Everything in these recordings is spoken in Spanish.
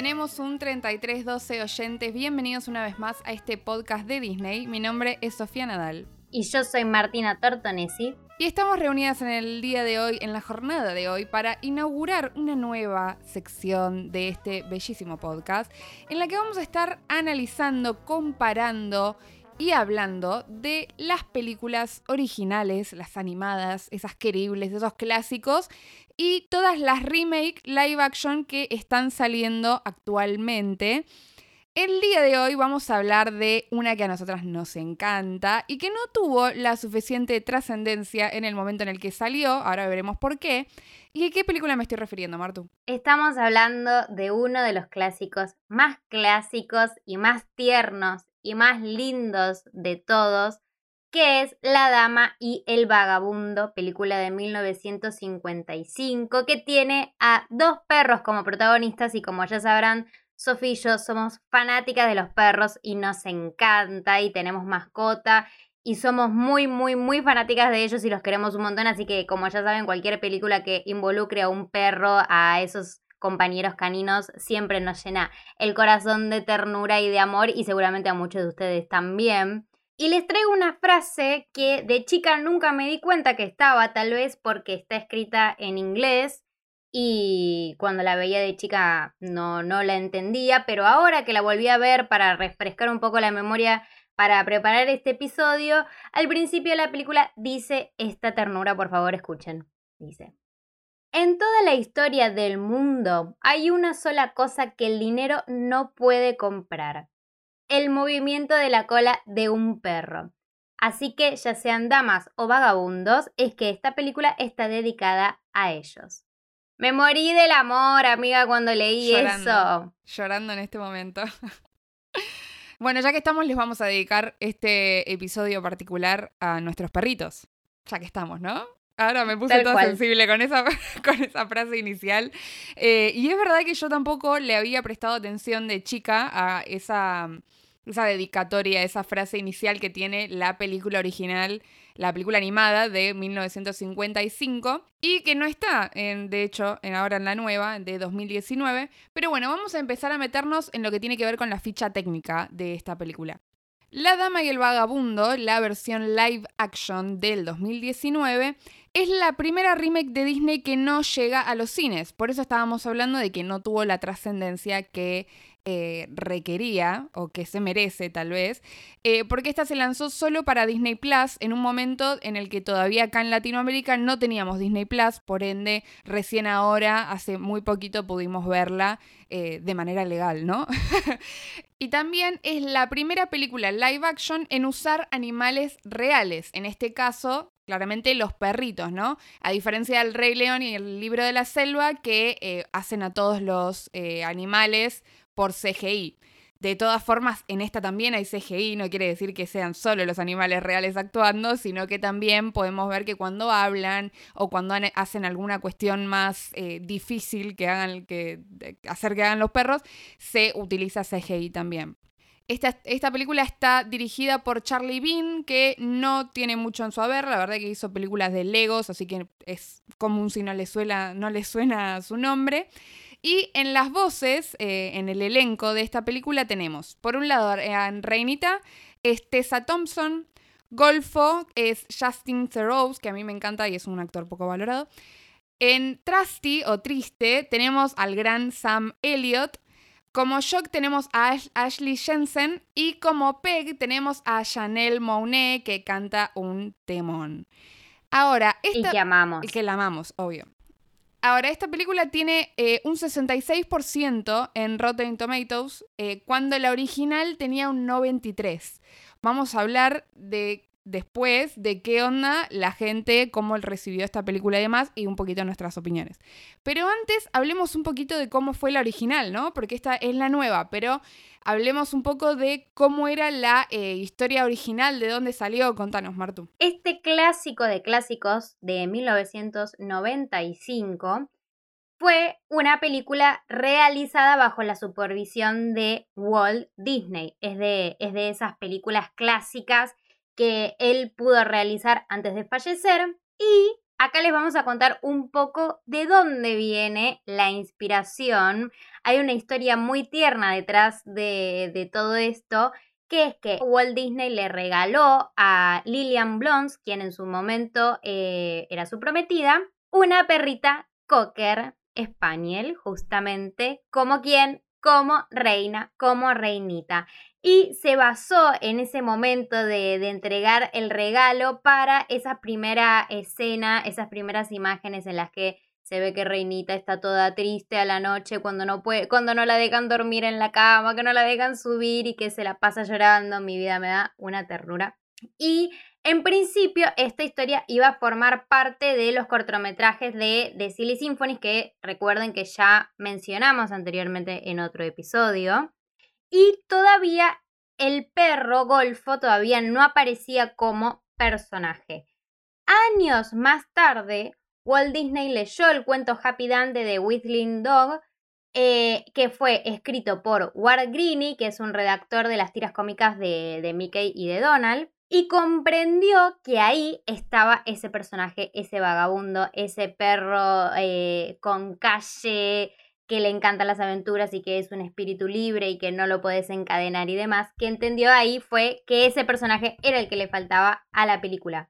Tenemos un 3312 oyentes. Bienvenidos una vez más a este podcast de Disney. Mi nombre es Sofía Nadal. Y yo soy Martina Tortonesi. Y estamos reunidas en el día de hoy, en la jornada de hoy, para inaugurar una nueva sección de este bellísimo podcast, en la que vamos a estar analizando, comparando y hablando de las películas originales, las animadas, esas queribles, esos clásicos y todas las remake live action que están saliendo actualmente. El día de hoy vamos a hablar de una que a nosotras nos encanta y que no tuvo la suficiente trascendencia en el momento en el que salió, ahora veremos por qué. ¿Y a qué película me estoy refiriendo, Martu? Estamos hablando de uno de los clásicos más clásicos y más tiernos y más lindos de todos, que es La Dama y el Vagabundo, película de 1955, que tiene a dos perros como protagonistas y como ya sabrán, Sofía y yo somos fanáticas de los perros y nos encanta y tenemos mascota y somos muy, muy, muy fanáticas de ellos y los queremos un montón, así que como ya saben, cualquier película que involucre a un perro, a esos compañeros caninos, siempre nos llena el corazón de ternura y de amor y seguramente a muchos de ustedes también. Y les traigo una frase que de chica nunca me di cuenta que estaba, tal vez porque está escrita en inglés y cuando la veía de chica no, no la entendía, pero ahora que la volví a ver para refrescar un poco la memoria para preparar este episodio, al principio de la película dice esta ternura, por favor escuchen, dice. En toda la historia del mundo hay una sola cosa que el dinero no puede comprar, el movimiento de la cola de un perro. Así que ya sean damas o vagabundos, es que esta película está dedicada a ellos. Me morí del amor, amiga, cuando leí eso. Llorando en este momento. bueno, ya que estamos, les vamos a dedicar este episodio particular a nuestros perritos. Ya que estamos, ¿no? Ahora me puse toda sensible con esa, con esa frase inicial. Eh, y es verdad que yo tampoco le había prestado atención de chica a esa esa dedicatoria, esa frase inicial que tiene la película original, la película animada de 1955 y que no está, en, de hecho, en ahora en la nueva de 2019. Pero bueno, vamos a empezar a meternos en lo que tiene que ver con la ficha técnica de esta película. La Dama y el Vagabundo, la versión live action del 2019, es la primera remake de Disney que no llega a los cines. Por eso estábamos hablando de que no tuvo la trascendencia que eh, requería o que se merece tal vez, eh, porque esta se lanzó solo para Disney Plus en un momento en el que todavía acá en Latinoamérica no teníamos Disney Plus, por ende recién ahora, hace muy poquito pudimos verla eh, de manera legal, ¿no? y también es la primera película live action en usar animales reales, en este caso claramente los perritos, ¿no? A diferencia del Rey León y el libro de la selva, que hacen a todos los animales por CGI. De todas formas, en esta también hay CGI, no quiere decir que sean solo los animales reales actuando, sino que también podemos ver que cuando hablan o cuando hacen alguna cuestión más eh, difícil que hagan, que, hacer que hagan los perros, se utiliza CGI también. Esta, esta, película está dirigida por Charlie Bean, que no tiene mucho en su haber, la verdad que hizo películas de Legos, así que es común si no le, suena, no le suena su nombre. Y en las voces, eh, en el elenco de esta película tenemos, por un lado, en Reinita es Tessa Thompson, Golfo es Justin Theroux, que a mí me encanta y es un actor poco valorado. En Trusty o Triste tenemos al gran Sam Elliott. Como Shock tenemos a Ashley Jensen y como Peg tenemos a Chanel Monet que canta un temón. Ahora, esta... Y que amamos. Y que la amamos, obvio. Ahora, esta película tiene eh, un 66% en Rotten Tomatoes, eh, cuando la original tenía un 93%. Vamos a hablar de después de qué onda la gente, cómo recibió esta película y demás, y un poquito nuestras opiniones. Pero antes hablemos un poquito de cómo fue la original, ¿no? Porque esta es la nueva, pero hablemos un poco de cómo era la eh, historia original, de dónde salió. Contanos, Martu. Este clásico de clásicos de 1995 fue una película realizada bajo la supervisión de Walt Disney. Es de, es de esas películas clásicas que él pudo realizar antes de fallecer y acá les vamos a contar un poco de dónde viene la inspiración. Hay una historia muy tierna detrás de, todo esto, que es que Walt Disney le regaló a Lillian Blons, quien en su momento eh, era su prometida, una perrita cocker Spaniel, justamente como quien, como reina, como reinita. Y se basó en ese momento de, entregar el regalo para esa primera escena, esas primeras imágenes en las que se ve que Reinita está toda triste a la noche cuando no puede, cuando no la dejan dormir en la cama, que no la dejan subir y que se la pasa llorando. Mi vida me da una ternura. Y en principio, esta historia iba a formar parte de los cortometrajes de, de Silly Symphonies que recuerden que ya mencionamos anteriormente en otro episodio. Y todavía el perro Golfo todavía no aparecía como personaje. Años más tarde, Walt Disney leyó el cuento Happy Dante de Whistling Dog, eh, que fue escrito por Ward Greene, que es un redactor de las tiras cómicas de, de Mickey y de Donald y comprendió que ahí estaba ese personaje, ese vagabundo, ese perro eh, con calle que le encantan las aventuras y que es un espíritu libre y que no lo puedes encadenar y demás, que entendió ahí fue que ese personaje era el que le faltaba a la película.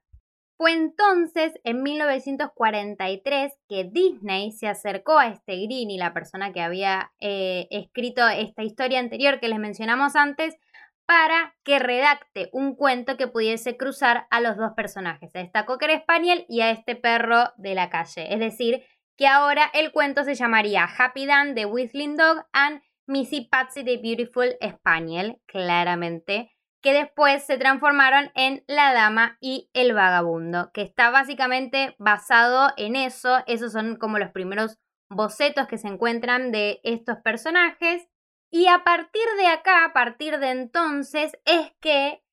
Fue entonces, en 1943, que Disney se acercó a este Green y la persona que había eh, escrito esta historia anterior que les mencionamos antes, para que redacte un cuento que pudiese cruzar a los dos personajes, a esta Cocker Spaniel y a este perro de la calle. Es decir, que ahora el cuento se llamaría Happy Dan de Whistling Dog and Missy Patsy the Beautiful Spaniel, claramente, que después se transformaron en La Dama y el Vagabundo, que está básicamente basado en eso. Esos son como los primeros bocetos que se encuentran de estos personajes. Y a partir de acá, a partir de entonces, es que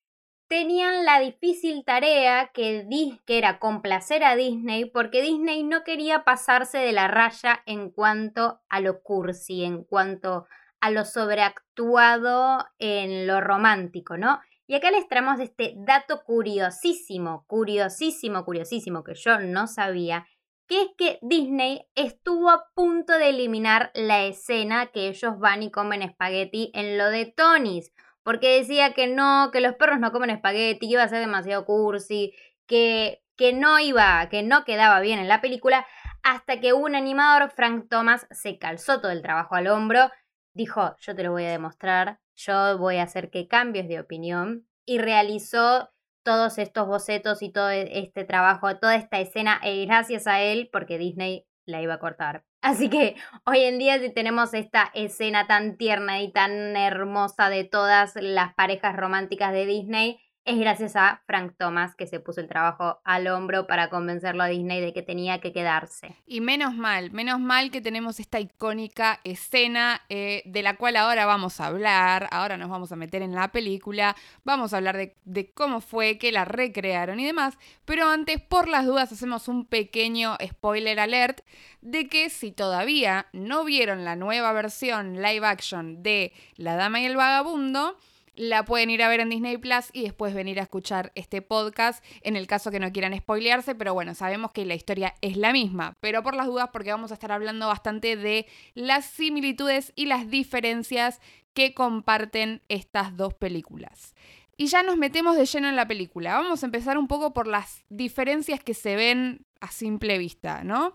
tenían la difícil tarea que, que era complacer a Disney, porque Disney no quería pasarse de la raya en cuanto a lo cursi, en cuanto a lo sobreactuado en lo romántico, ¿no? Y acá les traemos este dato curiosísimo, curiosísimo, curiosísimo, que yo no sabía, que es que Disney estuvo a punto de eliminar la escena que ellos van y comen espagueti en lo de Tony's, porque decía que no, que los perros no comen espagueti, que iba a ser demasiado cursi, que, que no iba, que no quedaba bien en la película, hasta que un animador, Frank Thomas, se calzó todo el trabajo al hombro, dijo, yo te lo voy a demostrar, yo voy a hacer que cambies de opinión, y realizó todos estos bocetos y todo e-, este trabajo, toda esta escena, y gracias a él, porque Disney la iba a cortar. Así que hoy en día tenemos esta escena tan tierna y tan hermosa de todas las parejas románticas de Disney, es gracias a Frank Thomas que se puso el trabajo al hombro para convencerlo a Disney de que tenía que quedarse. Y menos mal, menos mal que tenemos esta icónica escena eh, de la cual ahora vamos a hablar, ahora nos vamos a meter en la película, vamos a hablar de, de cómo fue, que la recrearon y demás, pero antes por las dudas hacemos un pequeño spoiler alert de que si todavía no vieron la nueva versión live action de La Dama y el Vagabundo, la pueden ir a ver en Disney Plus y después venir a escuchar este podcast en el caso que no quieran spoilearse, pero bueno, sabemos que la historia es la misma, pero por las dudas porque vamos a estar hablando bastante de las similitudes y las diferencias que comparten estas dos películas. Y ya nos metemos de lleno en la película. Vamos a empezar un poco por las diferencias que se ven a simple vista, ¿no?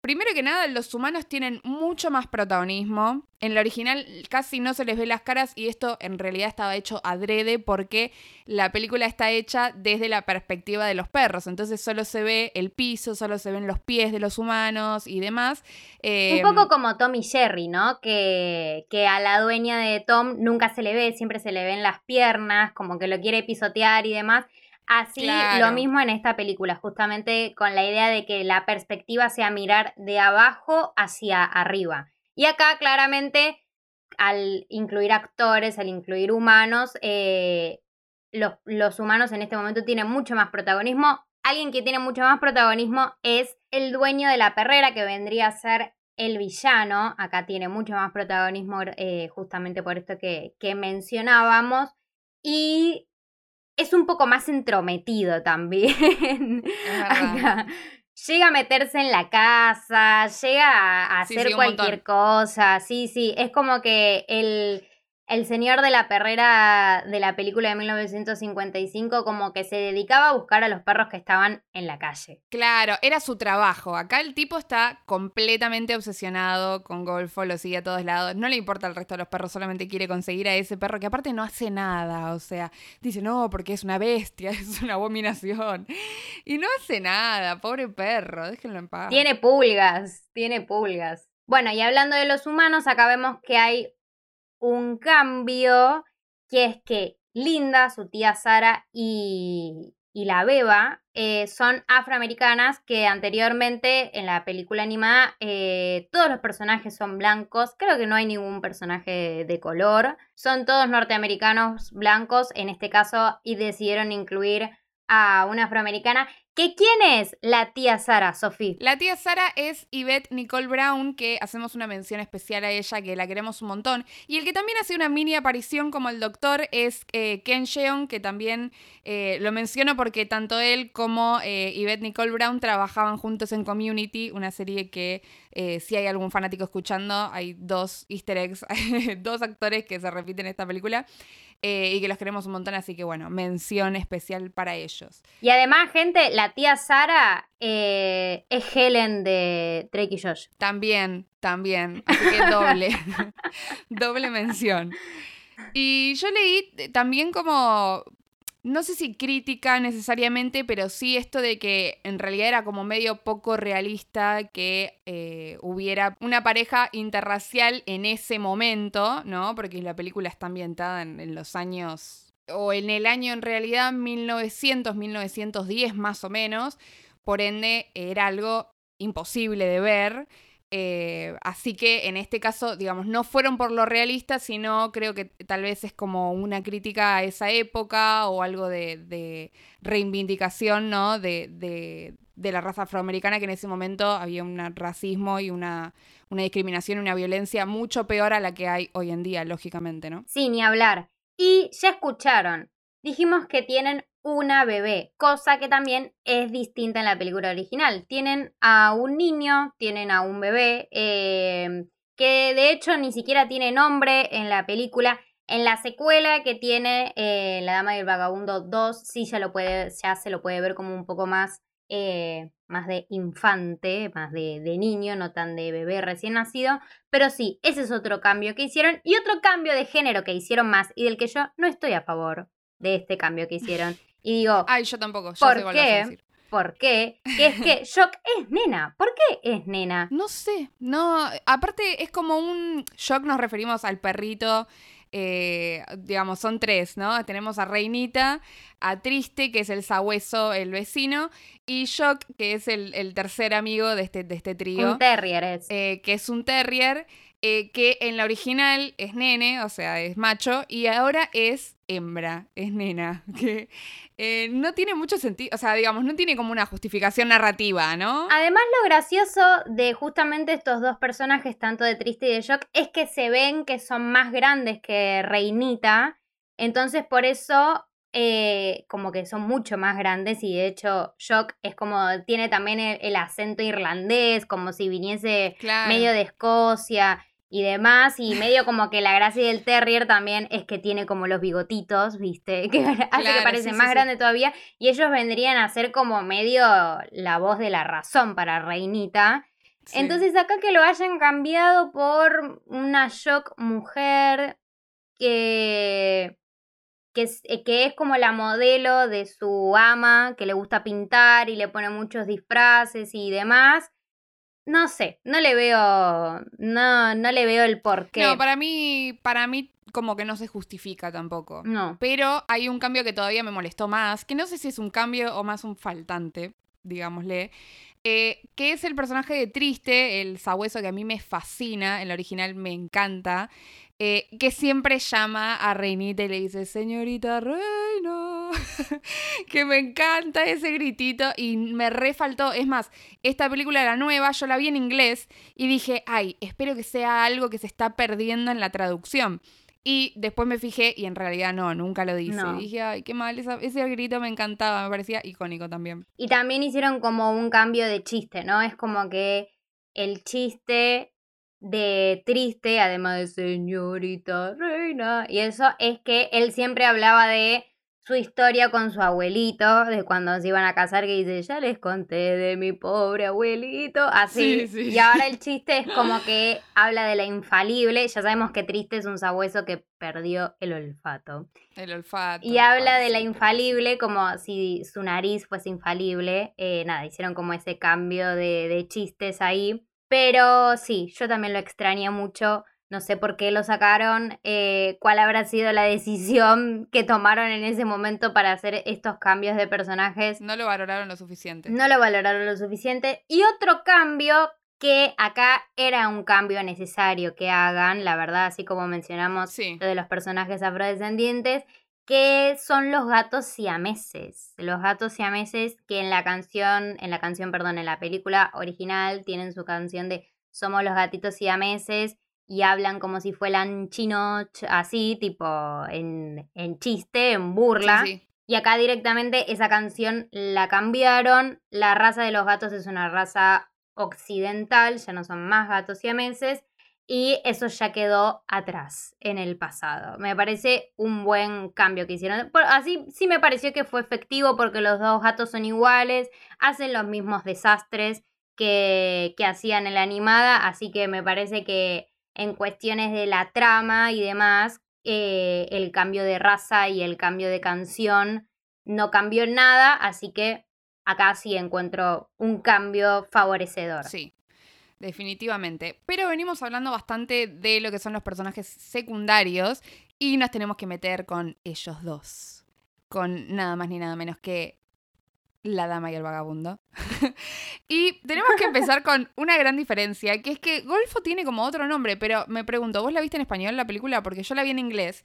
Primero que nada, los humanos tienen mucho más protagonismo. En la original casi no se les ve las caras y esto en realidad estaba hecho adrede porque la película está hecha desde la perspectiva de los perros. Entonces solo se ve el piso, solo se ven los pies de los humanos y demás. Un poco em, como Tom y Jerry, ¿no? Que, que a la dueña de Tom nunca se le ve, siempre se le ven las piernas, como que lo quiere pisotear y demás. Así lo mismo en esta película, justamente con la idea de que la perspectiva sea mirar de abajo hacia arriba. Y acá claramente al incluir actores, al incluir humanos, eh, los, los, humanos en este momento tienen mucho más protagonismo. Alguien que tiene mucho más protagonismo es el dueño de la perrera, que vendría a ser el villano. Acá tiene mucho más protagonismo eh, justamente por esto que, que mencionábamos. Y es un poco más entrometido también. llega a meterse en la casa, llega a hacer cualquier cosa. Sí, sí, es como que el el señor de la perrera de la película de 1955 como que se dedicaba a buscar a los perros que estaban en la calle. Claro, era su trabajo. Acá el tipo está completamente obsesionado con Golfo, lo sigue a todos lados. No le importa el resto de los perros, solamente quiere conseguir a ese perro que aparte no hace nada. O sea, dice, no, porque es una bestia, es una abominación. Y no hace nada, pobre perro, déjenlo en paz. Tiene pulgas, tiene pulgas. Bueno, y hablando de los humanos, acá vemos que hay un cambio que es que Linda, su tía Sara y, la Beba eh, son afroamericanas que anteriormente en la película animada eh, todos los personajes son blancos, creo que no hay ningún personaje de color, son todos norteamericanos blancos en este caso y decidieron incluir a una afroamericana quién es la tía Sara, Sofía? La tía Sara es Yvette Nicole Brown, que hacemos una mención especial a ella, que la queremos un montón. Y el que también hace una mini aparición como el doctor es eh, Ken Jeong, que también eh, lo menciono porque tanto él como eh, Yvette Nicole Brown trabajaban juntos en Community, una serie que si hay algún fanático escuchando, hay dos easter eggs, dos actores que se repiten en esta película. Eh, y que los queremos un montón, así que bueno, mención especial para ellos. Y además, gente, la tía Sara eh, es Helen de Drake y Josh. También, también, así que doble, doble mención. Y yo leí también como no sé si crítica necesariamente, pero sí esto de que en realidad era como medio poco realista que eh, hubiera una pareja interracial en ese momento, ¿no? Porque la película está ambientada en, los años, o en el año en realidad 1900, 1910 más o menos, por ende era algo imposible de ver. Eh, así que en este caso, digamos, no fueron por lo realista, sino creo que tal vez es como una crítica a esa época o algo de, reivindicación, ¿no? De, de, la raza afroamericana, que en ese momento había un racismo y una, una discriminación y una violencia mucho peor a la que hay hoy en día, lógicamente, ¿no? Sí, ni hablar. Y ya escucharon, dijimos que tienen una bebé, cosa que también es distinta en la película original. Tienen a un niño, tienen a un bebé, em, que de hecho ni siquiera tiene nombre en la película. En la secuela que tiene eh, La Dama del Vagabundo 2, sí ya, lo puede, ya se lo puede ver como un poco más, eh, más de infante, más de, de niño, no tan de bebé recién nacido. Pero sí, ese es otro cambio que hicieron y otro cambio de género que hicieron más y del que yo no estoy a favor de este cambio que hicieron. Y digo, ay, yo tampoco. ¿por qué? ¿Por qué? Que es que Shock es nena. ¿Por qué es nena? No sé. No, aparte es como un Shock nos referimos al perrito. Eh, digamos, son tres, ¿no? Tenemos a Reinita, a Triste, que es el sabueso, el vecino, y Shock, que es el, tercer amigo de este, de este trío. Un terrier es. Eh, que es un terrier. Eh, que en la original es nene, o sea, es macho, y ahora es hembra, es nena, que eh, no tiene mucho sentido, o sea, digamos, no tiene como una justificación narrativa, ¿no? Además, lo gracioso de justamente estos dos personajes, tanto de Triste y de Shock, es que se ven que son más grandes que Reinita, entonces por eso eh, como que son mucho más grandes y de hecho Shock es como, tiene también el, acento irlandés, como si viniese medio de Escocia y demás. Y medio como que la gracia del terrier también es que tiene como los bigotitos, ¿viste? Que hace que parece más grande todavía. Y ellos vendrían a ser como medio la voz de la razón para Reinita. Entonces acá que lo hayan cambiado por una shock mujer que, que, es, que es como la modelo de su ama, que le gusta pintar y le pone muchos disfraces y demás no sé, no le veo, no, no le veo el porqué. No, para mí, para mí como que no se justifica tampoco. No. Pero hay un cambio que todavía me molestó más, que no sé si es un cambio o más un faltante, digámosle, eh, que es el personaje de Triste, el sabueso que a mí me fascina, el original me encanta, eh, que siempre llama a Reinita y le dice, señorita Reina, que me encanta ese gritito y me refaltó. Es más, esta película era nueva, yo la vi en inglés y dije, ay, espero que sea algo que se está perdiendo en la traducción. Y después me fijé y en realidad no, nunca lo dice. dije, ay, qué mal, ese grito me encantaba, me parecía icónico también. Y también hicieron como un cambio de chiste, ¿no? Es como que el chiste de triste, además de señorita reina, y eso es que él siempre hablaba de su historia con su abuelito, de cuando se iban a casar, que dice, ya les conté de mi pobre abuelito, así. Y ahora el chiste es como que habla de la infalible, ya sabemos que triste es un sabueso que perdió el olfato. El olfato. Y habla de la infalible como si su nariz fuese infalible. Eh, nada, hicieron como ese cambio de, de chistes ahí. Pero sí, yo también lo extrañé mucho. No sé por qué lo sacaron, eh, cuál habrá sido la decisión que tomaron en ese momento para hacer estos cambios de personajes. No lo valoraron lo suficiente. No lo valoraron lo suficiente. Y otro cambio que acá era un cambio necesario que hagan, la verdad, así como mencionamos lo de los personajes afrodescendientes, que son los gatos siameses. Los gatos siameses que en la canción, en la canción, perdón, en la película original tienen su canción de Somos los gatitos siameses y hablan como si fueran chinos, así, tipo en, en chiste, en burla. Y acá directamente esa canción la cambiaron. La raza de los gatos es una raza occidental, ya no son más gatos siameses. Y eso ya quedó atrás en el pasado. Me parece un buen cambio que hicieron. Así sí me pareció que fue efectivo porque los dos gatos son iguales, hacen los mismos desastres que, que hacían en la animada, así que me parece que en cuestiones de la trama y demás, eh, el cambio de raza y el cambio de canción no cambió nada, así que acá sí encuentro un cambio favorecedor. Sí, definitivamente. Pero venimos hablando bastante de lo que son los personajes secundarios y nos tenemos que meter con ellos dos. Con nada más ni nada menos que la dama y el vagabundo. y tenemos que empezar con una gran diferencia, que es que Golfo tiene como otro nombre, pero me pregunto, ¿vos la viste en español la película? Porque yo la vi en inglés.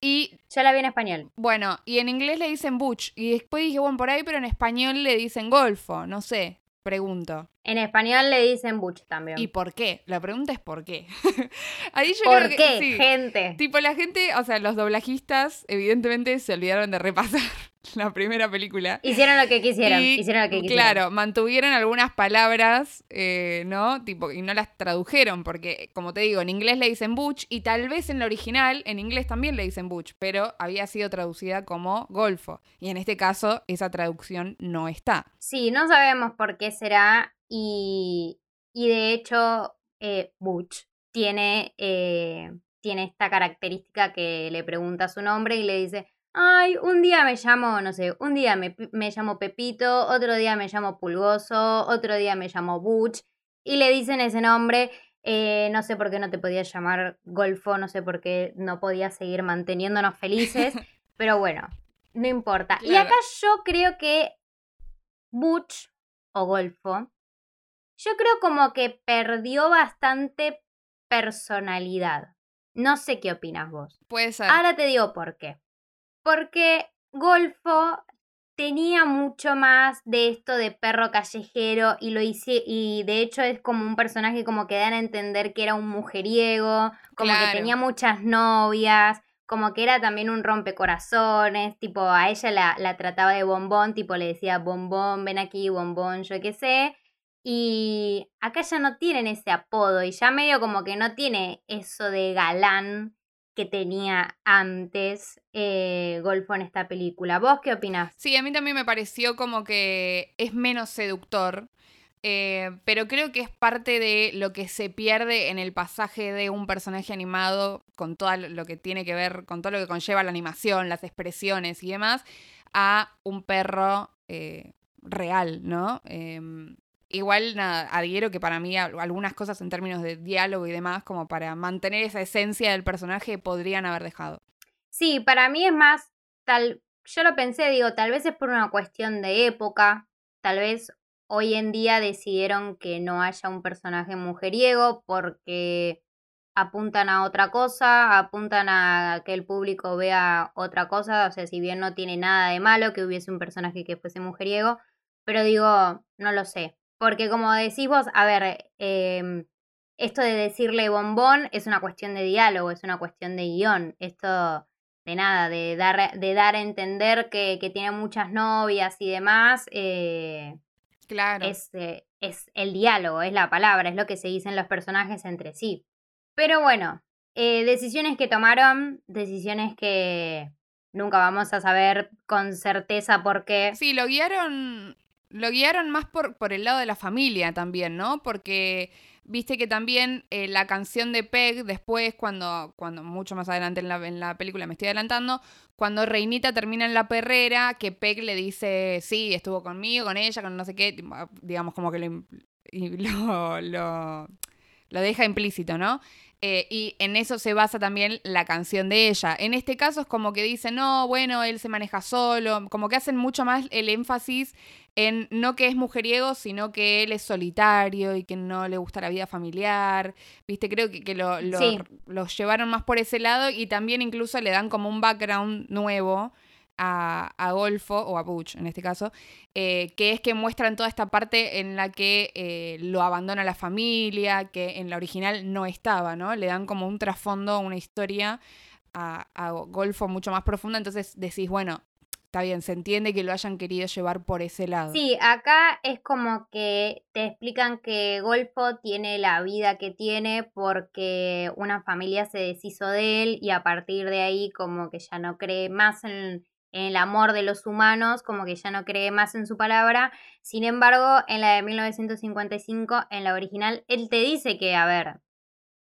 Y. Yo la vi en español. Bueno, y en inglés le dicen Butch. Y después dije, bueno, por ahí, pero en español le dicen Golfo. No sé. Pregunto. En español le dicen Butch también. ¿Y por qué? La pregunta es ¿por qué? Ahí yo ¿Por qué, gente? Tipo, la gente, o sea, los doblajistas, evidentemente se olvidaron de repasar la primera película. Hicieron lo que quisieron, hicieron lo que quisieron. Claro, mantuvieron algunas palabras, eh, ¿no? Tipo, y no las tradujeron, porque, como te digo, en inglés le dicen Butch, y tal vez en la original, en inglés también le dicen Butch, pero había sido traducida como Golfo. Y en este caso, esa traducción no está. Sí, no sabemos por qué será, y, y de hecho, eh, Butch tiene, eh, tiene esta característica que le pregunta su nombre y le dice Ay, un día me llamo, no sé, un día me, me llamo Pepito, otro día me llamo Pulgoso, otro día me llamo Butch, y le dicen ese nombre. Eh, no sé por qué no te podías llamar Golfo, no sé por qué no podías seguir manteniéndonos felices, pero bueno, no importa. Y acá yo creo que Butch o Golfo, yo creo como que perdió bastante personalidad. No sé qué opinas vos. Puede ser. Ahora te digo por qué. Porque Golfo tenía mucho más de esto de perro callejero y lo hice y de hecho es como un personaje como que dan a entender que era un mujeriego, como que tenía muchas novias, como que era también un rompecorazones, tipo a ella la, la trataba de bombón, tipo le decía bombón, ven aquí, bombón, yo qué sé. Y acá ya no tienen ese apodo y ya medio como que no tiene eso de galán que tenía antes eh, Golfo en esta película. ¿Vos qué opinás? Sí, a mí también me pareció como que es menos seductor. Eh, pero creo que es parte de lo que se pierde en el pasaje de un personaje animado con todo lo que tiene que ver, con todo lo que conlleva la animación, las expresiones y demás, a un perro eh, real, ¿no? Em, Igual, nada, adhiero que para mí algunas cosas en términos de diálogo y demás, como para mantener esa esencia del personaje, podrían haber dejado. Sí, para mí es más, tal, yo lo pensé, digo, tal vez es por una cuestión de época, tal vez hoy en día decidieron que no haya un personaje mujeriego porque apuntan a otra cosa, apuntan a que el público vea otra cosa, o sea, si bien no tiene nada de malo que hubiese un personaje que fuese mujeriego, pero digo, no lo sé, porque como decís vos, a ver, em, esto de decirle bombón es una cuestión de diálogo, es una cuestión de guion. Esto de nada, de dar, de dar a entender que, tiene muchas novias y demás. Eh, claro. Es, eh, es el diálogo, es la palabra, es lo que se dicen los personajes entre sí. Pero bueno, eh, decisiones que tomaron, decisiones que nunca vamos a saber con certeza por qué. Sí, lo guiaron, lo guiaron más por, por el lado de la familia también, ¿no? Porque viste que también eh, la canción de Peg, después, cuando, cuando mucho más adelante en la, en la película me estoy adelantando, cuando Reinita termina en la perrera, que Peg le dice, sí, estuvo conmigo, con ella, con no sé qué, digamos como que lo, lo, lo, lo deja implícito, ¿no? Eh, y en eso se basa también la canción de ella. En este caso es como que dicen, no, bueno, él se maneja solo, como que hacen mucho más el énfasis en no que es mujeriego, sino que él es solitario y que no le gusta la vida familiar. Viste, creo que, que lo, lo, llevaron más por ese lado y también incluso le dan como un background nuevo a, Golfo, o a Butch en este caso, eh, que es que muestran toda esta parte en la que eh, lo abandona la familia, que en la original no estaba, ¿no? Le dan como un trasfondo, una historia a, a Golfo mucho más profunda, entonces decís, bueno, está bien, se entiende que lo hayan querido llevar por ese lado. Sí, acá es como que te explican que Golfo tiene la vida que tiene porque una familia se deshizo de él y a partir de ahí como que ya no cree más en, en el amor de los humanos, como que ya no cree más en su palabra. Sin embargo, en la de 1955, en la original, él te dice que, a ver,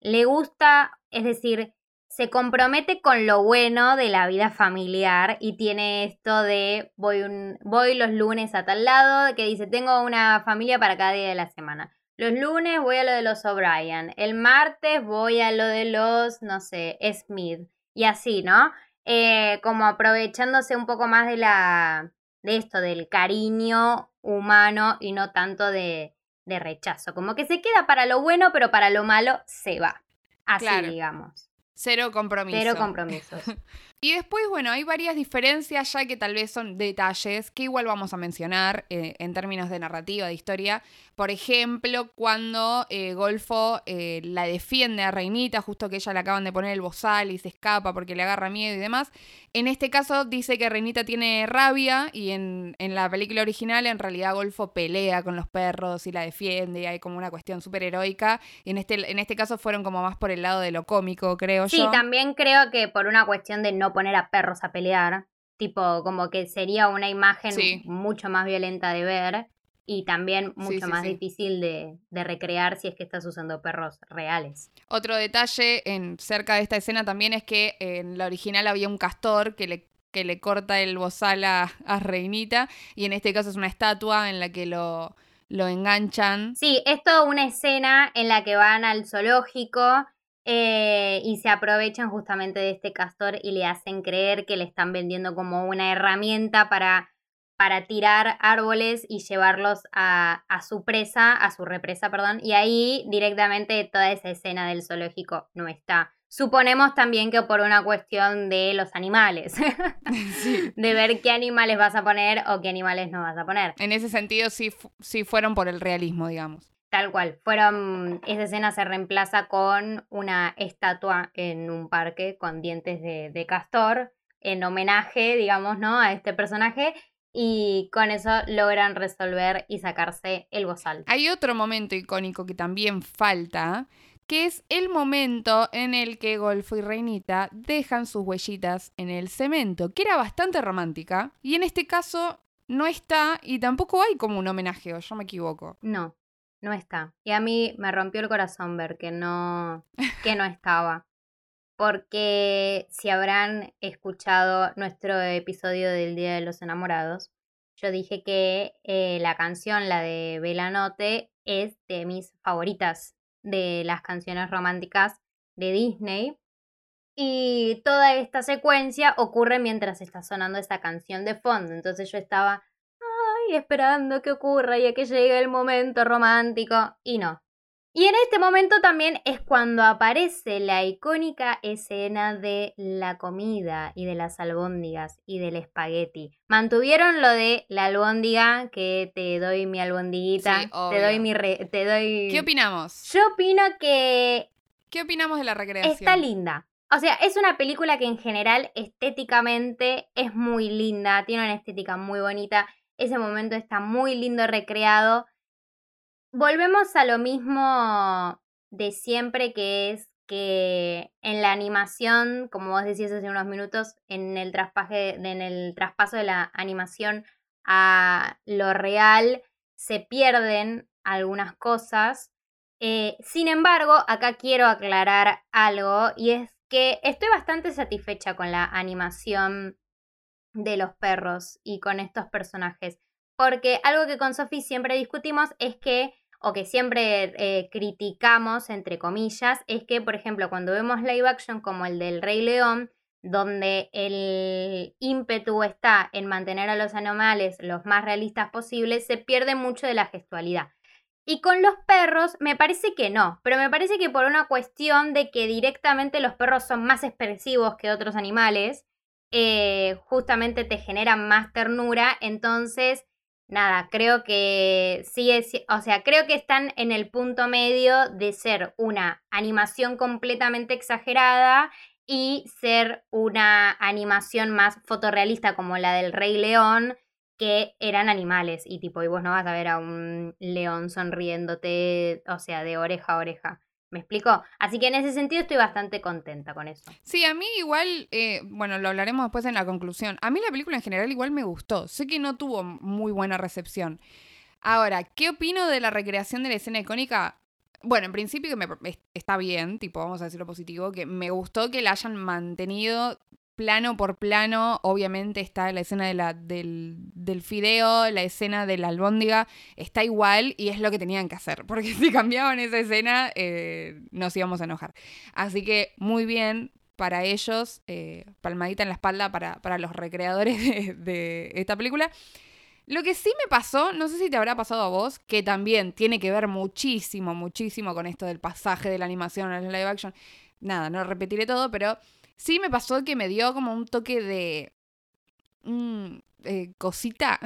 le gusta, es decir, se compromete con lo bueno de la vida familiar y tiene esto de voy, voy los lunes a tal lado, que dice tengo una familia para cada día de la semana. Los lunes voy a lo de los O'Brien, el martes voy a lo de los, no sé, Smith y así, ¿no? Eh, como aprovechándose un poco más de la de esto, del cariño humano y no tanto de, de rechazo. Como que se queda para lo bueno, pero para lo malo se va. Así digamos. Cero compromiso. Cero compromisos. Y después, bueno, hay varias diferencias ya que tal vez son detalles que igual vamos a mencionar eh, en términos de narrativa, de historia. Por ejemplo, cuando eh, Golfo eh, la defiende a Reinita, justo que ella le acaban de poner el bozal y se escapa porque le agarra miedo y demás. En este caso dice que Reinita tiene rabia y en, en la película original en realidad Golfo pelea con los perros y la defiende y hay como una cuestión súper heroica. Y en este, en este caso fueron como más por el lado de lo cómico, creo yo. Sí, también creo que por una cuestión de no poner a perros a pelear, tipo como que sería una imagen mucho más violenta de ver y también mucho más difícil de, recrear si es que estás usando perros reales. Otro detalle en cerca de esta escena también es que en la original había un castor que le, que le corta el bozal a, a Reinita y en este caso es una estatua en la que lo, lo enganchan. Sí, es toda una escena en la que van al zoológico eh, y se aprovechan justamente de este castor y le hacen creer que le están vendiendo como una herramienta para, para tirar árboles y llevarlos a, a, su presa, a su represa, perdón. Y ahí directamente toda esa escena del zoológico no está. Suponemos también que por una cuestión de los animales, de ver qué animales vas a poner o qué animales no vas a poner. En ese sentido sí, sí fueron por el realismo, digamos. Tal cual. Fueron. Esa escena se reemplaza con una estatua en un parque con dientes de, castor. En homenaje, digamos, ¿no? A este personaje. Y con eso logran resolver y sacarse el bozal. Hay otro momento icónico que también falta, que es el momento en el que Golfo y Reinita dejan sus huellitas en el cemento, que era bastante romántica. Y en este caso no está y tampoco hay como un homenaje, o yo me equivoco. No, no está. Y a mí me rompió el corazón ver que no, que no estaba. Porque si habrán escuchado nuestro episodio del Día de los Enamorados, yo dije que eh, la canción, la de Belanote, es de mis favoritas de las canciones románticas de Disney. Y toda esta secuencia ocurre mientras está sonando esa canción de fondo. Entonces yo estaba esperando que ocurra y a que llegue el momento romántico. Y no. Y en este momento también es cuando aparece la icónica escena de la comida y de las albóndigas y del espagueti. Mantuvieron lo de la albóndiga, que te doy mi albondiguita, te doy mi te doy ¿Qué opinamos? Yo opino que ¿Qué opinamos de la recreación? Está linda. O sea, es una película que en general estéticamente es muy linda, tiene una estética muy bonita. Ese momento está muy lindo recreado volvemos a lo mismo de siempre, que es que en la animación, como vos decías hace unos minutos, en el, traspaje, en el traspaso de la animación a lo real, se pierden algunas cosas. Eh, sin embargo, acá quiero aclarar algo y es que estoy bastante satisfecha con la animación de los perros y con estos personajes. Porque algo que con Sophie siempre discutimos es que, o que siempre eh, criticamos, entre comillas, es que, por ejemplo, cuando vemos live action como el del Rey León, donde el ímpetu está en mantener a los animales los más realistas posibles, se pierde mucho de la gestualidad. Y con los perros me parece que no, pero me parece que por una cuestión de que directamente los perros son más expresivos que otros animales, eh, justamente te generan más ternura, entonces nada, creo que es, o sea, creo que están en el punto medio de ser una animación completamente exagerada y ser una animación más fotorrealista como la del Rey León, que eran animales y tipo, y vos no vas a ver a un león sonriéndote, o sea, de oreja a oreja. ¿Me explico? Así que en ese sentido estoy bastante contenta con eso. Sí, a mí igual, eh, bueno, lo hablaremos después en la conclusión. A mí la película en general igual me gustó. Sé que no tuvo muy buena recepción. Ahora, ¿qué opino de la recreación de la escena icónica? Bueno, en principio que me, está bien, tipo, vamos a decirlo positivo, que me gustó que la hayan mantenido plano por plano, obviamente está la escena de la, del, del, fideo, la escena de la albóndiga, está igual y es lo que tenían que hacer, porque si cambiaban esa escena eh, nos íbamos a enojar. Así que muy bien para ellos, eh, palmadita en la espalda para, para los recreadores de, de, esta película. Lo que sí me pasó, no sé si te habrá pasado a vos, que también tiene que ver muchísimo, muchísimo con esto del pasaje de la animación al live action. Nada, no repetiré todo, pero Sí me pasó que me dio como un toque de... Mm, eh, cosita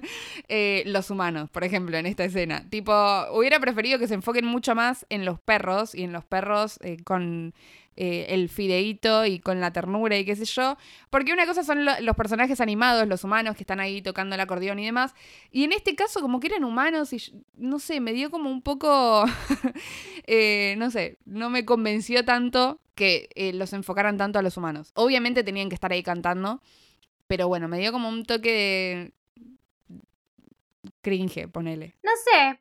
eh, los humanos, por ejemplo, en esta escena. Tipo, hubiera preferido que se enfoquen mucho más en los perros y en los perros eh, con el fideíto y con la ternura y qué sé yo. Porque una cosa son los personajes animados, los humanos que están ahí tocando el acordeón y demás. Y en este caso, como que eran humanos y no sé, me dio como un poco, no sé, no me convenció tanto que eh, los enfocaran tanto a los humanos. Obviamente tenían que estar ahí cantando, pero bueno, me dio como un toque de cringe, ponele. No sé,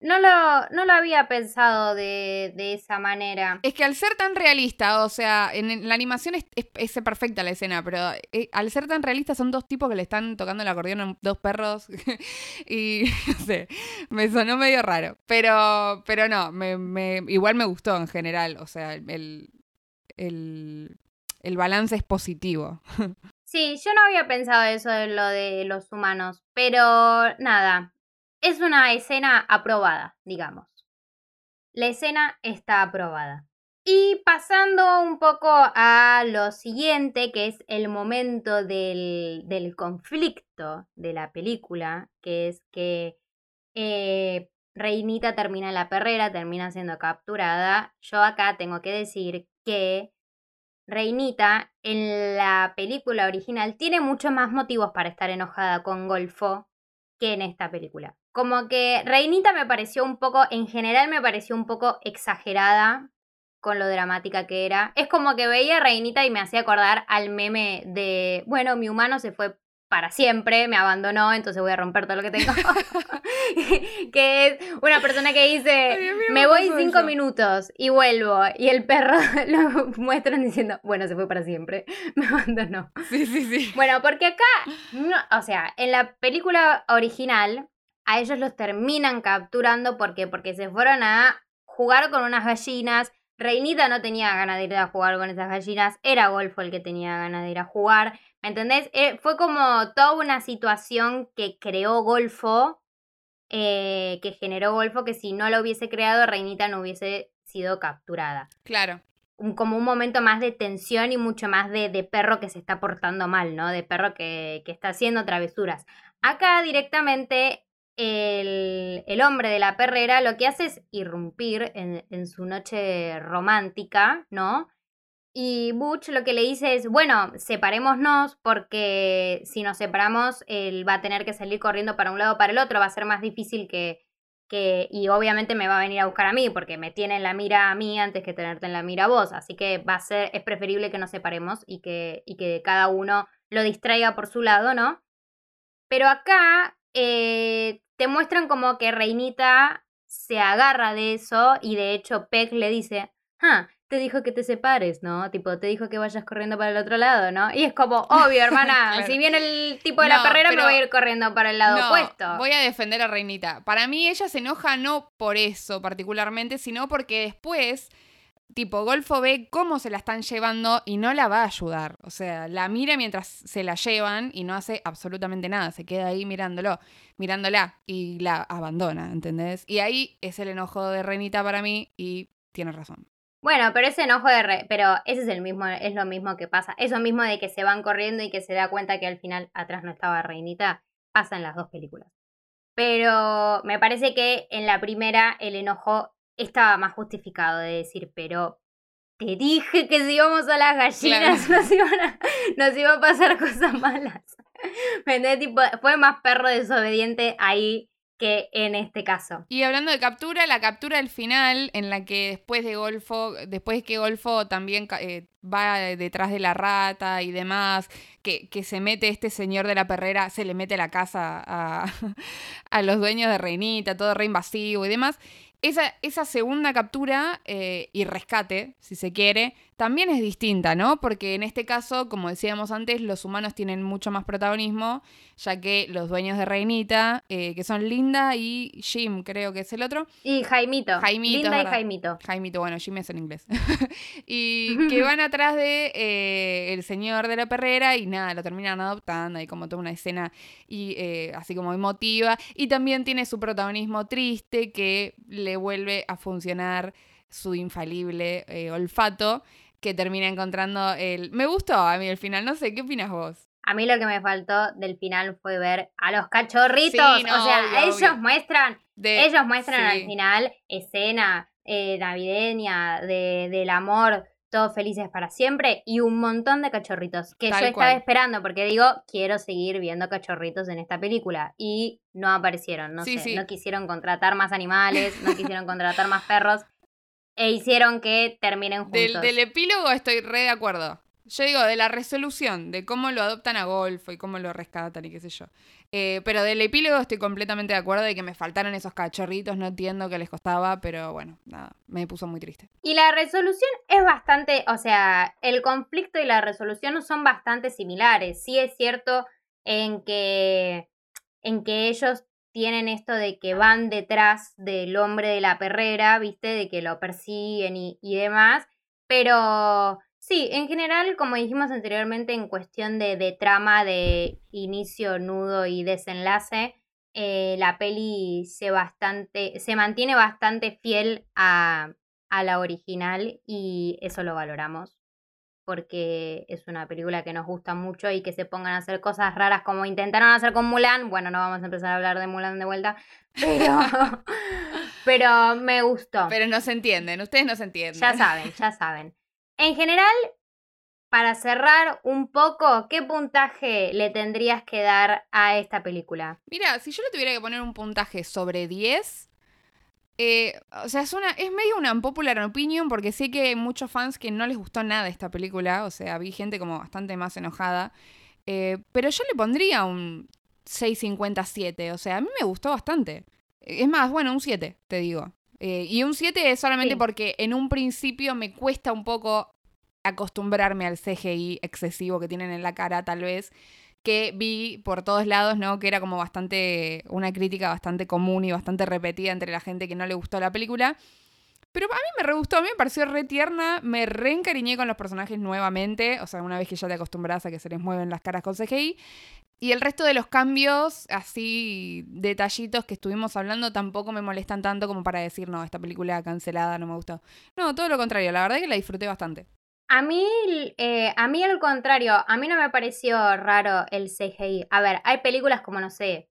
no lo, no lo había pensado de, esa manera. Es que al ser tan realista, o sea, en, la animación es, es, perfecta la escena, pero eh, al ser tan realista son dos tipos que le están tocando el acordeón a dos perros y no sé, me sonó medio raro. Pero, pero no, me, igual me gustó en general, o sea, el, el, balance es positivo. Sí, yo no había pensado eso de lo de los humanos, pero nada, es una escena aprobada, digamos. La escena está aprobada. Y pasando un poco a lo siguiente, que es el momento del, del conflicto de la película, que es que eh, Reinita termina la perrera, termina siendo capturada. Yo acá tengo que decir que Reinita en la película original tiene muchos más motivos para estar enojada con Golfo que en esta película. Como que Reinita me pareció un poco, en general me pareció un poco exagerada con lo dramática que era. Es como que veía a Reinita y me hacía acordar al meme de, bueno, mi humano se fue para siempre, me abandonó, entonces voy a romper todo lo que tengo. que es una persona que dice, me voy cinco minutos y vuelvo. Y el perro lo muestran diciendo, bueno, se fue para siempre, me abandonó. Sí, sí, sí. Bueno, porque acá, o sea, en la película original, a ellos los terminan capturando porque porque se fueron a jugar con unas gallinas. Reinita no tenía ganas de ir a jugar con esas gallinas, era Golfo el que tenía ganas de ir a jugar. ¿Me entendés? Eh, fue como toda una situación que creó Golfo eh, que generó Golfo, que si no lo hubiese creado, Reinita no hubiese sido capturada. Claro. como un momento más de tensión y mucho más de, perro que se está portando mal, ¿no? De perro que, está haciendo travesuras. Acá directamente el, el, hombre de la perrera lo que hace es irrumpir en, en su noche romántica, ¿no? Y Butch lo que le dice es, bueno, separémonos porque si nos separamos, él va a tener que salir corriendo para un lado para el otro, va a ser más difícil que, que, y obviamente me va a venir a buscar a mí porque me tiene en la mira a mí antes que tenerte en la mira a vos, así que va a ser, es preferible que nos separemos y que, y que cada uno lo distraiga por su lado, ¿no? Pero acá eh, te muestran como que Reinita se agarra de eso y de hecho Peck le dice, ah, te dijo que te separes, ¿no? Tipo, te dijo que vayas corriendo para el otro lado, ¿no? Y es como, obvio, hermana, si viene el tipo de la carrera, me voy a ir corriendo para el lado opuesto. Voy a defender a Reinita. Para mí ella se enoja no por eso particularmente, sino porque después, tipo, Golfo ve cómo se la están llevando y no la va a ayudar. O sea, la mira mientras se la llevan y no hace absolutamente nada. Se queda ahí mirándolo, mirándola y la abandona, ¿entendés? Y ahí es el enojo de Reinita para mí y tiene razón. Bueno, pero ese enojo de re pero ese es el mismo, es lo mismo que pasa. Eso mismo de que se van corriendo y que se da cuenta que al final atrás no estaba Reinita, pasa en las dos películas. Pero me parece que en la primera el enojo estaba más justificado de decir, pero te dije que si íbamos a las gallinas nos, iban a, nos iba a pasar cosas malas. Tipo, fue más perro desobediente ahí que en este caso. Y hablando de captura, la captura del final, en la que después de Golfo, después que Golfo también eh, va detrás de la rata y demás, que, que, se mete este señor de la perrera, se le mete la casa a, a los dueños de Reinita, todo re invasivo y demás. Esa, esa segunda captura eh, y rescate, si se quiere, también es distinta, ¿no? Porque en este caso, como decíamos antes, los humanos tienen mucho más protagonismo, ya que los dueños de Reinita, eh, que son Linda y Jim, creo que es el otro. Y Jaimito. Jaimito. Linda y Jaimito. Jaimito, bueno, Jim es en inglés. y que van atrás de eh, el señor de la perrera y nada, lo terminan adoptando, hay como toda una escena y eh, así como emotiva. Y también tiene su protagonismo triste que le vuelve a funcionar su infalible olfato que termina encontrando el... Me gustó a mí el final, no sé, ¿qué opinas vos? A mí lo que me faltó del final fue ver a los cachorritos. o sea, ellos muestran, ellos muestran al final escena eh, navideña de, del amor, todos felices para siempre y un montón de cachorritos que yo estaba esperando porque digo, quiero seguir viendo cachorritos en esta película y no aparecieron, no sé, no quisieron contratar más animales, no quisieron contratar más perros e hicieron que terminen juntos. Del, epílogo estoy re de acuerdo. Yo digo, de la resolución, de cómo lo adoptan a Golfo y cómo lo rescatan y qué sé yo. Eh, pero del epílogo estoy completamente de acuerdo de que me faltaron esos cachorritos, no entiendo qué les costaba, pero bueno, nada, me puso muy triste. Y la resolución es bastante, o sea, el conflicto y la resolución son bastante similares. Sí es cierto en que, en que ellos tienen esto de que van detrás del hombre de la perrera, ¿viste? De que lo persiguen y, demás. Pero sí, en general, como dijimos anteriormente, en cuestión de, de trama, de inicio, nudo y desenlace, eh, la peli se, bastante, se mantiene bastante fiel a, a la original y eso lo valoramos porque es una película que nos gusta mucho y que se pongan a hacer cosas raras como intentaron hacer con Mulan. Bueno, no vamos a empezar a hablar de Mulan de vuelta, pero, pero me gustó. Pero no se entienden, ustedes no se entienden. Ya saben, ya saben. En general, para cerrar un poco, ¿qué puntaje le tendrías que dar a esta película? Mira, si yo le tuviera que poner un puntaje sobre 10, eh, o sea, es, una, es medio una popular opinion porque sé que hay muchos fans que no les gustó nada esta película. O sea, vi gente como bastante más enojada. Eh, pero yo le pondría un 6.57. O sea, a mí me gustó bastante. Es más, bueno, un 7, te digo. Eh, y un 7 es solamente porque en un principio me cuesta un poco acostumbrarme al CGI excesivo que tienen en la cara, tal vez que vi por todos lados, ¿no? Que era como bastante, una crítica bastante común y bastante repetida entre la gente que no le gustó la película. Pero a mí me re a mí me pareció re tierna, me reencariñé con los personajes nuevamente, o sea, una vez que ya te acostumbras a que se les mueven las caras con CGI. Y el resto de los cambios, así detallitos que estuvimos hablando, tampoco me molestan tanto como para decir, no, esta película cancelada no me gustó. No, todo lo contrario, la verdad es que la disfruté bastante. A mí, eh, a mí al contrario, a mí no me pareció raro el CGI. A ver, hay películas como, no sé,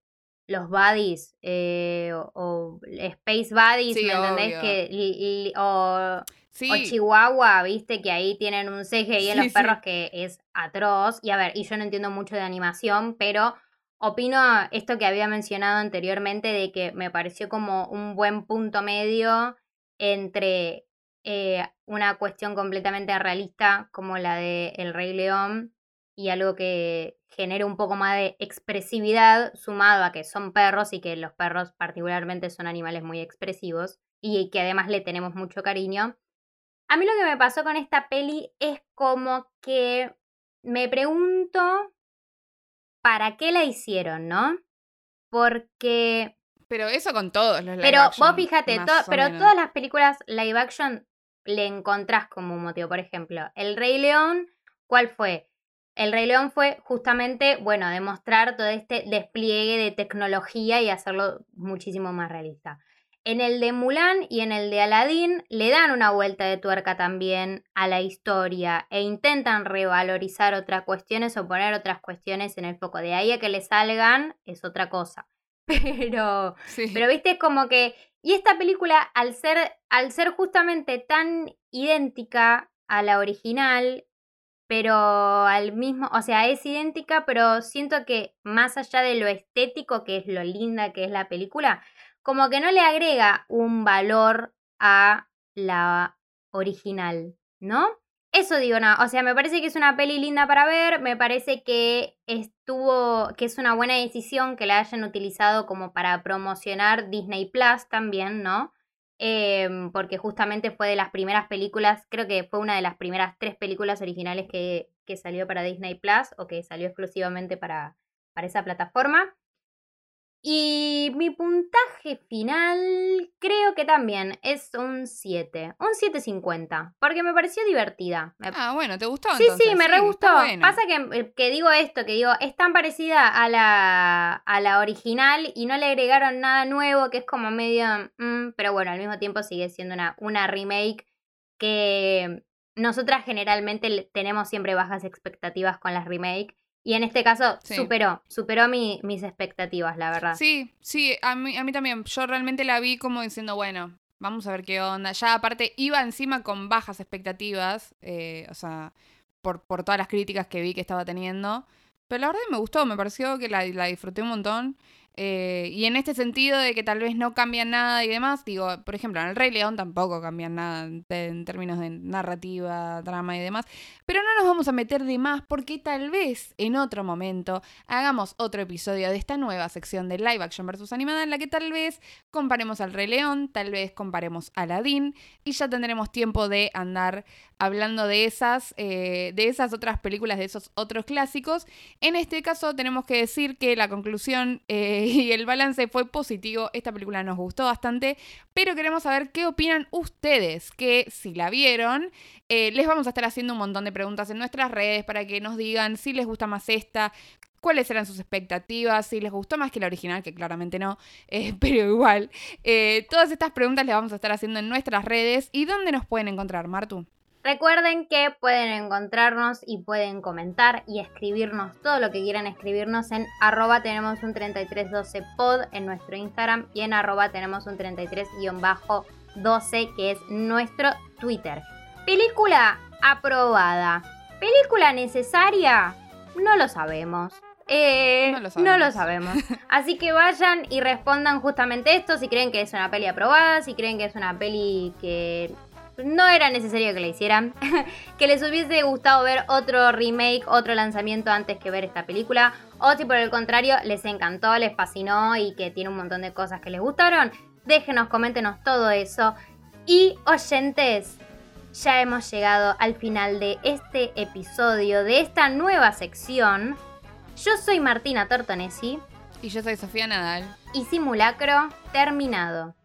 los Buddies eh, o, Space Buddies, ¿me entendés? Que, o, Chihuahua, viste, que ahí tienen un CGI en los perros que es atroz. Y a ver, y yo no entiendo mucho de animación, pero opino esto que había mencionado anteriormente de que me pareció como un buen punto medio entre eh, una cuestión completamente realista como la de El Rey León y algo que genere un poco más de expresividad sumado a que son perros y que los perros particularmente son animales muy expresivos y que además le tenemos mucho cariño. A mí lo que me pasó con esta peli es como que me pregunto para qué la hicieron, ¿no? Porque... Pero eso con todos los live Pero vos fíjate, pero todas las películas live action le encontrás como un motivo. Por ejemplo, El Rey León, ¿cuál fue? El Rey León fue justamente, bueno, demostrar todo este despliegue de tecnología y hacerlo muchísimo más realista. En el de Mulan y en el de Aladdin le dan una vuelta de tuerca también a la historia e intentan revalorizar otras cuestiones o poner otras cuestiones en el foco. De ahí a que le salgan es otra cosa. Pero, pero viste, como que. Y esta película, al ser, al ser justamente tan idéntica a la original, pero al mismo, o sea, es idéntica, pero siento que más allá de lo estético, que es lo linda que es la película, como que no le agrega un valor a la original, ¿no? Eso digo, no, o sea, me parece que es una peli linda para ver, me parece que estuvo, que es una buena decisión que la hayan utilizado como para promocionar Disney Plus también, ¿no? Em, porque justamente fue de las primeras películas, creo que fue una de las primeras tres películas originales que, que salió para Disney Plus o que salió exclusivamente para, para esa plataforma. Y mi puntaje final creo que también es un 7, un 7.50, porque me pareció divertida. Ah, bueno, ¿te gustó? Sí, sí, me re gustó. Pasa que, que, digo esto, que digo, es tan parecida a la, a la original y no le agregaron nada nuevo, que es como medio... Mm, pero bueno, al mismo tiempo sigue siendo una, una remake que nosotras generalmente tenemos siempre bajas expectativas con las remakes y en este caso superó, superó mis expectativas, la verdad. Sí, sí, a mí, a mí también. Yo realmente la vi como diciendo, bueno, vamos a ver qué onda. Ya aparte iba encima con bajas expectativas, eh, o sea, por, por todas las críticas que vi que estaba teniendo. Pero la verdad me gustó, me pareció que la, la disfruté un montón. Eh, y en este sentido de que tal vez no cambian nada y demás, digo, por ejemplo, en El Rey León tampoco cambian nada en, términos de narrativa, drama y demás, pero no nos vamos a meter de más porque tal vez en otro momento hagamos otro episodio de esta nueva sección de live action versus animada en la que tal vez comparemos al Rey León, tal vez comparemos a Aladdin y ya tendremos tiempo de andar hablando de esas, eh, de esas otras películas, de esos otros clásicos. En este caso tenemos que decir que la conclusión... Eh, y el balance fue positivo. Esta película nos gustó bastante, pero queremos saber qué opinan ustedes, que si la vieron, eh, les vamos a estar haciendo un montón de preguntas en nuestras redes para que nos digan si les gusta más esta, cuáles eran sus expectativas, si les gustó más que la original, que claramente no, pero igual. Todas estas preguntas les vamos a estar haciendo en nuestras redes. ¿Y dónde nos pueden encontrar, Martu? Recuerden que pueden encontrarnos y pueden comentar y escribirnos todo lo que quieran escribirnos en arroba tenemos un 3312 pod en nuestro Instagram y en arroba tenemos un 33-12 que es nuestro Twitter. Película aprobada. ¿Película necesaria? No lo sabemos. Eh, no, lo no, lo sabemos. Así que vayan y respondan justamente esto, si creen que es una peli aprobada, si creen que es una peli que no era necesario que la hicieran. que les hubiese gustado ver otro remake, otro lanzamiento antes que ver esta película. O si por el contrario les encantó, les fascinó y que tiene un montón de cosas que les gustaron. Déjenos, coméntenos todo eso. Y oyentes, ya hemos llegado al final de este episodio, de esta nueva sección. Yo soy Martina Tortonesi. Y yo soy Sofía Nadal. Y simulacro terminado.